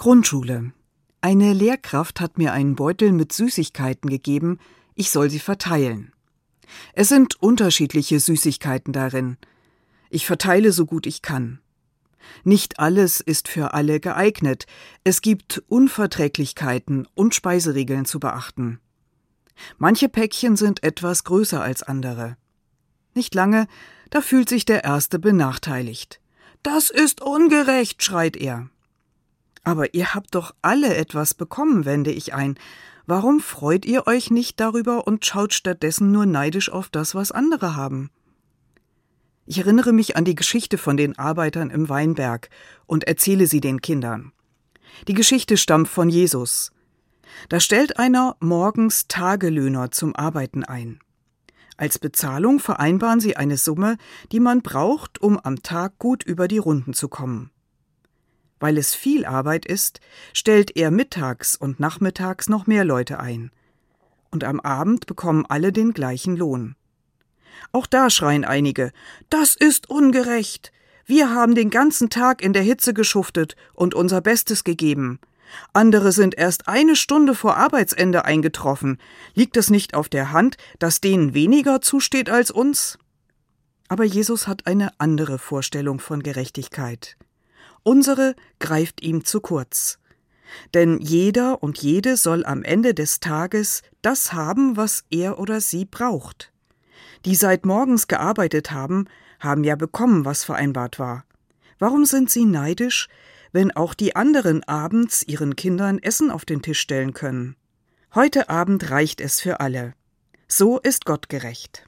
Grundschule. Eine Lehrkraft hat mir einen Beutel mit Süßigkeiten gegeben, ich soll sie verteilen. Es sind unterschiedliche Süßigkeiten darin. Ich verteile so gut ich kann. Nicht alles ist für alle geeignet. Es gibt Unverträglichkeiten und Speiseregeln zu beachten. Manche Päckchen sind etwas größer als andere. Nicht lange, da fühlt sich der Erste benachteiligt. Das ist ungerecht, schreit er. Aber ihr habt doch alle etwas bekommen, wende ich ein. Warum freut ihr euch nicht darüber und schaut stattdessen nur neidisch auf das, was andere haben? Ich erinnere mich an die Geschichte von den Arbeitern im Weinberg und erzähle sie den Kindern. Die Geschichte stammt von Jesus. Da stellt einer morgens Tagelöhner zum Arbeiten ein. Als Bezahlung vereinbaren sie eine Summe, die man braucht, um am Tag gut über die Runden zu kommen. Weil es viel Arbeit ist, stellt er mittags und nachmittags noch mehr Leute ein. Und am Abend bekommen alle den gleichen Lohn. Auch da schreien einige Das ist ungerecht. Wir haben den ganzen Tag in der Hitze geschuftet und unser Bestes gegeben. Andere sind erst eine Stunde vor Arbeitsende eingetroffen. Liegt es nicht auf der Hand, dass denen weniger zusteht als uns? Aber Jesus hat eine andere Vorstellung von Gerechtigkeit. Unsere greift ihm zu kurz. Denn jeder und jede soll am Ende des Tages das haben, was er oder sie braucht. Die seit morgens gearbeitet haben, haben ja bekommen, was vereinbart war. Warum sind sie neidisch, wenn auch die anderen abends ihren Kindern Essen auf den Tisch stellen können? Heute Abend reicht es für alle. So ist Gott gerecht.